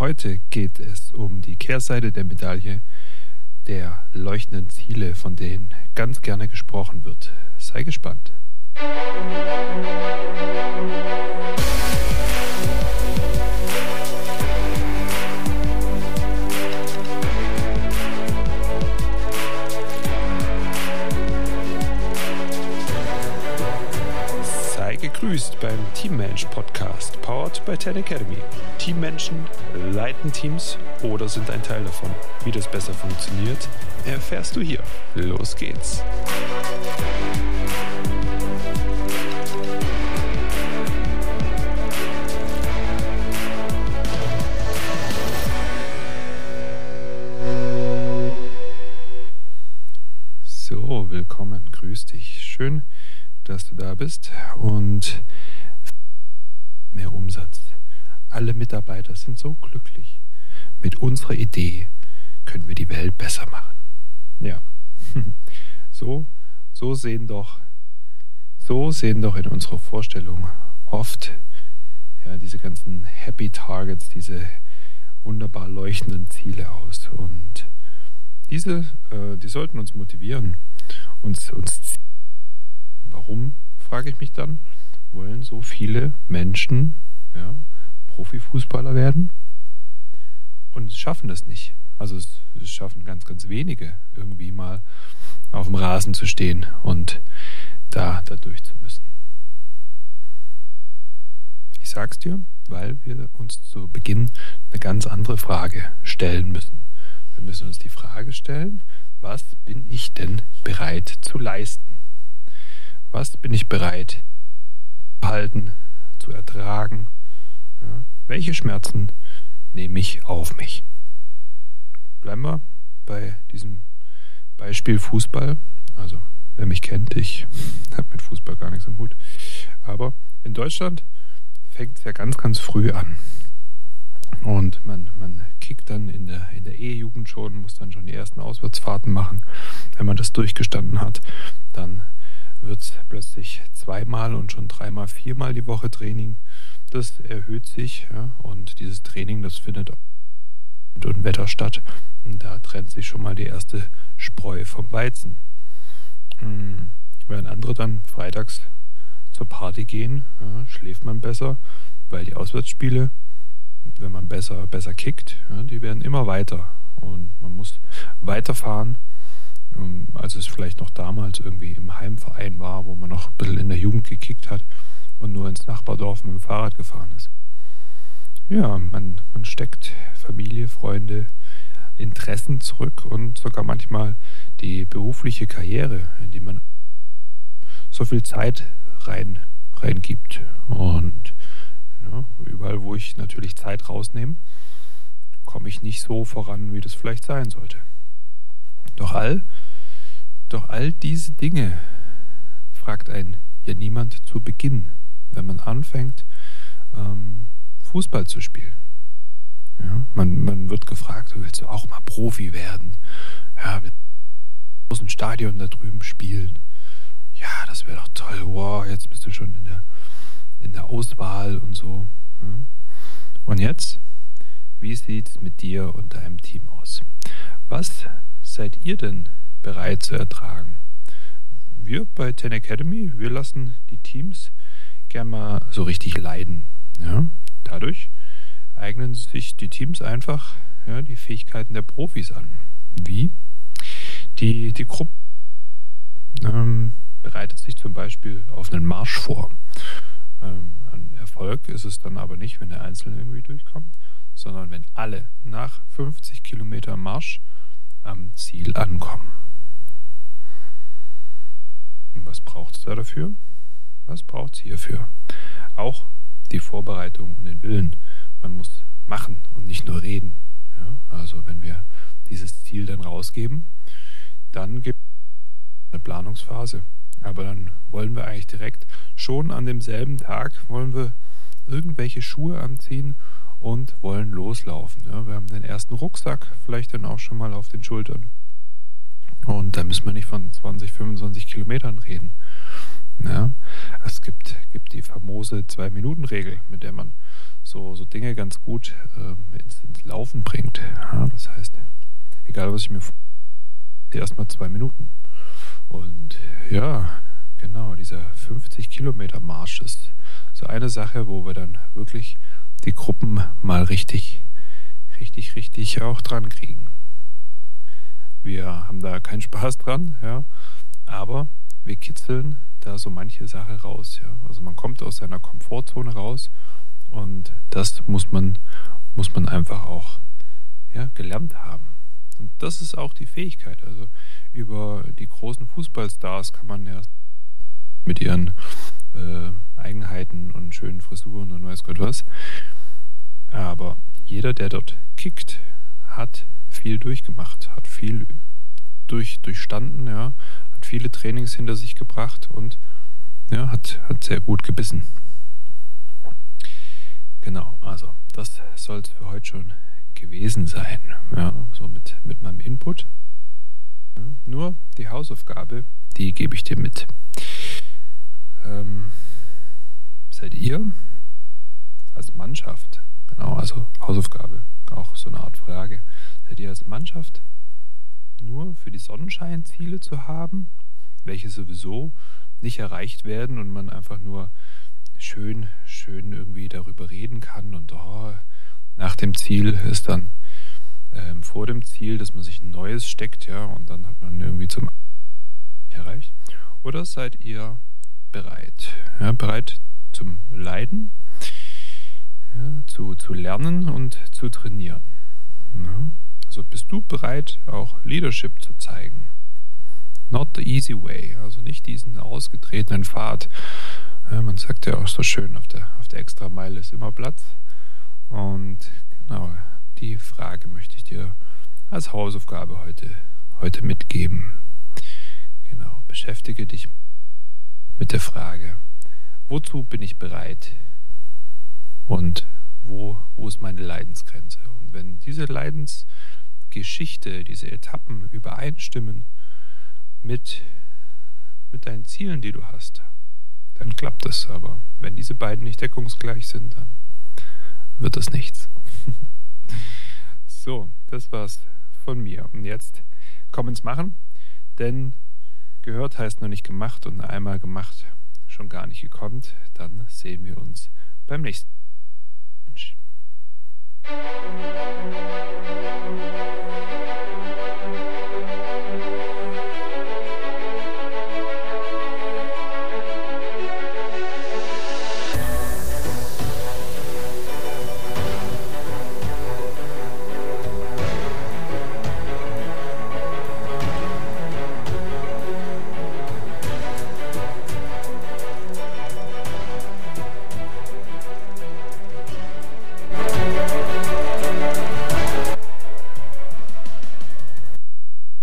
Heute geht es um die Kehrseite der Medaille der leuchtenden Ziele, von denen ganz gerne gesprochen wird. Sei gespannt. gegrüßt By Ten Academy. Teammenschen leiten Teams oder sind ein Teil davon. Wie das besser funktioniert, erfährst du hier. Los geht's. So, willkommen, grüß dich. Schön, dass du da bist und mehr Umsatz. Alle Mitarbeiter sind so glücklich. Mit unserer Idee können wir die Welt besser machen. Ja. So, so sehen doch, so sehen doch in unserer Vorstellung oft ja, diese ganzen Happy Targets, diese wunderbar leuchtenden Ziele aus. Und diese, äh, die sollten uns motivieren, uns, uns Warum, frage ich mich dann, wollen so viele Menschen ja, Profifußballer werden und schaffen das nicht? Also es, schaffen ganz, ganz wenige irgendwie mal auf dem Rasen zu stehen und da, da durch zu müssen. Ich sag's dir, weil wir uns zu Beginn eine ganz andere Frage stellen müssen. Wir müssen uns die Frage stellen, was bin ich denn bereit zu leisten? Was bin ich bereit zu halten, zu ertragen? Ja, welche Schmerzen nehme ich auf mich? Bleiben wir bei diesem Beispiel Fußball. Also, wer mich kennt, ich habe mit Fußball gar nichts im Hut. Aber in Deutschland fängt es ja ganz, ganz früh an. Und man, man kickt dann in der, in der E-Jugend schon, muss dann schon die ersten Auswärtsfahrten machen. Wenn man das durchgestanden hat, dann wird es plötzlich zweimal und schon dreimal, viermal die Woche Training. Das erhöht sich ja, und dieses Training, das findet und Wetter statt. Und da trennt sich schon mal die erste Spreu vom Weizen. Hm, während andere dann freitags zur Party gehen, ja, schläft man besser, weil die Auswärtsspiele, wenn man besser, besser kickt, ja, die werden immer weiter. Und man muss weiterfahren ähm, als es vielleicht noch damals irgendwie im Heimverein war, wo man noch ein bisschen in der Jugend gekickt hat und nur ins Nachbardorf mit dem Fahrrad gefahren ist. Ja, man, man steckt Familie, Freunde, Interessen zurück und sogar manchmal die berufliche Karriere, in die man so viel Zeit rein, reingibt. Und ja, überall, wo ich natürlich Zeit rausnehme, komme ich nicht so voran, wie das vielleicht sein sollte. Doch all, doch all diese Dinge fragt ein ja niemand zu Beginn, wenn man anfängt, ähm, Fußball zu spielen. Ja, man, man wird gefragt, willst du auch mal Profi werden? Ja, willst du ein Stadion da drüben spielen? Ja, das wäre doch toll. Wow, jetzt bist du schon in der, in der Auswahl und so. Ja. Und jetzt? Wie sieht's mit dir und deinem Team aus? Was seid ihr denn bereit zu ertragen? Wir bei Ten Academy, wir lassen die Teams gern mal so richtig leiden. Ja? Dadurch eignen sich die Teams einfach ja, die Fähigkeiten der Profis an. Wie? Die, die Gruppe ähm, bereitet sich zum Beispiel auf einen Marsch vor. Ähm, ein Erfolg ist es dann aber nicht, wenn der Einzelne irgendwie durchkommt, sondern wenn alle nach 50 Kilometer Marsch am Ziel ankommen. Was braucht es da dafür? Was braucht es hierfür? Auch die Vorbereitung und den Willen. Man muss machen und nicht nur reden. Ja, also wenn wir dieses Ziel dann rausgeben, dann gibt es eine Planungsphase. Aber dann wollen wir eigentlich direkt schon an demselben Tag wollen wir irgendwelche Schuhe anziehen und wollen loslaufen. Ja, wir haben den ersten Rucksack vielleicht dann auch schon mal auf den Schultern. Und da müssen wir nicht von 20, 25 Kilometern reden. Ja, es gibt, gibt die famose Zwei-Minuten-Regel, mit der man so, so Dinge ganz gut ähm, ins, ins Laufen bringt. Ja, das heißt, egal was ich mir vorstelle, erstmal zwei Minuten. Und ja, genau, dieser 50 Kilometer Marsch ist so eine Sache, wo wir dann wirklich die Gruppen mal richtig, richtig, richtig auch dran kriegen. Wir haben da keinen Spaß dran, ja, aber wir kitzeln da so manche Sache raus, ja. Also man kommt aus seiner Komfortzone raus und das muss man, muss man einfach auch, ja, gelernt haben. Und das ist auch die Fähigkeit. Also über die großen Fußballstars kann man ja mit ihren äh, Eigenheiten und schönen Frisuren und weiß Gott was. Aber jeder, der dort kickt, hat viel durchgemacht, hat viel durch, durchstanden, ja, hat viele Trainings hinter sich gebracht und ja, hat, hat sehr gut gebissen. Genau, also das soll es für heute schon gewesen sein. Ja, so mit, mit meinem Input. Ja, nur die Hausaufgabe, die gebe ich dir mit. Ähm, seid ihr als Mannschaft, genau, also Hausaufgabe, auch so eine Art Frage, seid ihr als Mannschaft nur für die Sonnenscheinziele zu haben, welche sowieso nicht erreicht werden und man einfach nur schön, schön irgendwie darüber reden kann und oh, nach dem Ziel ist dann ähm, vor dem Ziel, dass man sich ein neues steckt, ja, und dann hat man irgendwie zum erreicht. Oder seid ihr bereit? Ja, bereit zum Leiden, ja, zu, zu lernen und zu trainieren. Ja. Also bist du bereit, auch Leadership zu zeigen? Not the easy way, also nicht diesen ausgetretenen Pfad. Man sagt ja auch so schön, auf der, auf der Extrameile ist immer Platz. Und genau, die Frage möchte ich dir als Hausaufgabe heute, heute mitgeben. Genau, beschäftige dich mit der Frage, wozu bin ich bereit? Und wo, wo ist meine Leidensgrenze? Und wenn diese Leidensgrenze Geschichte, diese Etappen übereinstimmen mit, mit deinen Zielen, die du hast, dann klappt es. Aber wenn diese beiden nicht deckungsgleich sind, dann wird das nichts. so, das war's von mir. Und jetzt komm ins Machen, denn gehört heißt noch nicht gemacht und einmal gemacht schon gar nicht gekonnt. Dann sehen wir uns beim nächsten. Música